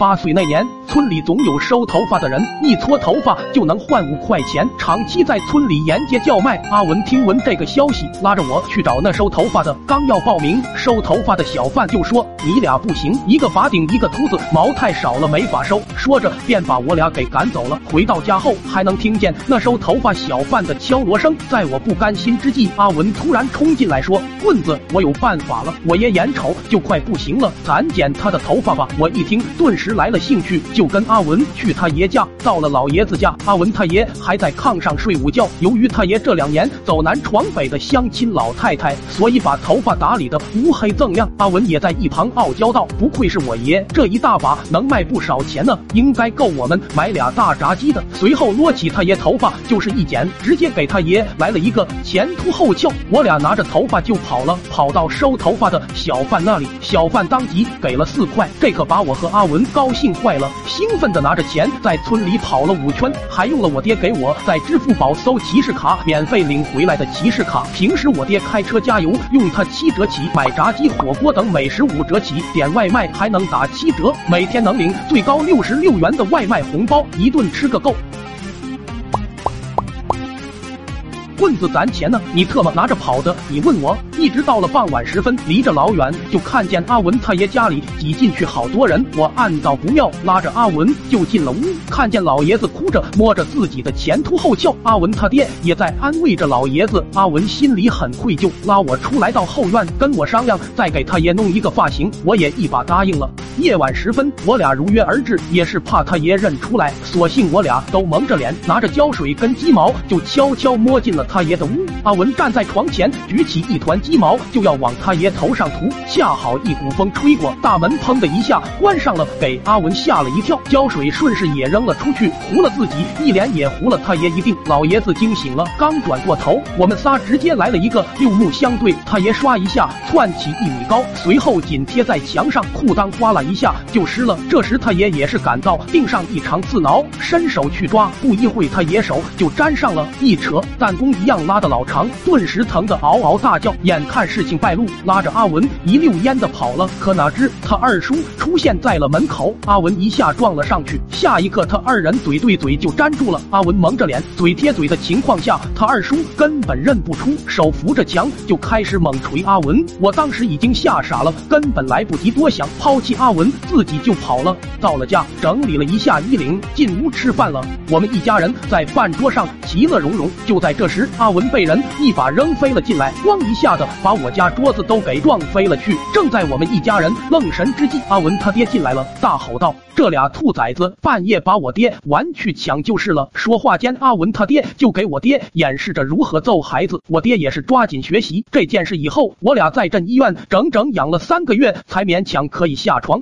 八岁那年，村里总有收头发的人，一撮头发就能换五块钱，长期在村里沿街叫卖。阿文听闻这个消息，拉着我去找那收头发的。刚要报名，收头发的小贩就说：“你俩不行，一个法顶，一个秃子，毛太少了，没法收。”说着便把我俩给赶走了。回到家后，还能听见那收头发小贩的敲锣声。在我不甘心之际，阿文突然冲进来说：“棍子，我有办法了！我爷眼瞅就快不行了，咱剪他的头发吧。”我一听，顿时来了兴趣，就跟阿文去他爷家。到了老爷子家，阿文他爷还在炕上睡午觉。由于他爷这两年走南闯北的相亲老太太，所以把头发打理的乌黑锃亮。阿文也在一旁傲娇道：“不愧是我爷，这一大把能卖不少钱呢，应该够我们买俩大炸鸡的。”随后撸起他爷头发就是一剪，直接给他爷来了一个前凸后翘。我俩拿着头发就跑了，跑到收头发的小贩那里，小贩当即给了四块，这可把我和阿文高兴坏了，兴奋的拿着钱在村里跑了五圈，还用了我爹给我在支付宝搜骑士卡免费领回来的骑士卡。平时我爹开车加油用它七折起，买炸鸡、火锅等美食五折起，点外卖还能打七折，每天能领最高六十六元的外卖红包，一顿吃个够。棍子攒钱呢，你特么拿着跑的？你问我，一直到了傍晚时分，离着老远就看见阿文他爷家里挤进去好多人。我暗道不妙，拉着阿文就进了屋，看见老爷子哭着摸着自己的前凸后翘，阿文他爹也在安慰着老爷子。阿文心里很愧疚，拉我出来到后院跟我商量，再给他爷弄一个发型。我也一把答应了。夜晚时分，我俩如约而至，也是怕他爷认出来，索性我俩都蒙着脸，拿着胶水跟鸡毛就悄悄摸进了。他爷的屋，阿文站在床前，举起一团鸡毛就要往他爷头上涂，恰好一股风吹过，大门砰的一下关上了，给阿文吓了一跳，胶水顺势也扔了出去，糊了自己一脸，也糊了他爷一腚。老爷子惊醒了，刚转过头，我们仨直接来了一个六目相对，他爷刷一下窜起一米高，随后紧贴在墙上，裤裆刮了一一下就湿了。这时他爷也是感到腚上异常刺挠，伸手去抓，不一会他爷手就粘上了，一扯弹弓。一样拉的老长，顿时疼得嗷嗷大叫。眼看事情败露，拉着阿文一溜烟的跑了。可哪知他二叔出现在了门口，阿文一下撞了上去。下一刻，他二人嘴对嘴就粘住了。阿文蒙着脸，嘴贴嘴的情况下，他二叔根本认不出，手扶着墙就开始猛捶阿文。我当时已经吓傻了，根本来不及多想，抛弃阿阿文自己就跑了。到了家，整理了一下衣领，进屋吃饭了。我们一家人在饭桌上其乐融融。就在这时。阿文被人一把扔飞了进来，咣一下子把我家桌子都给撞飞了去。正在我们一家人愣神之际，阿文他爹进来了，大吼道：“这俩兔崽子半夜把我爹玩去抢就是了！”说话间，阿文他爹就给我爹演示着如何揍孩子。我爹也是抓紧学习这件事。以后我俩在镇医院整整养了三个月，才勉强可以下床。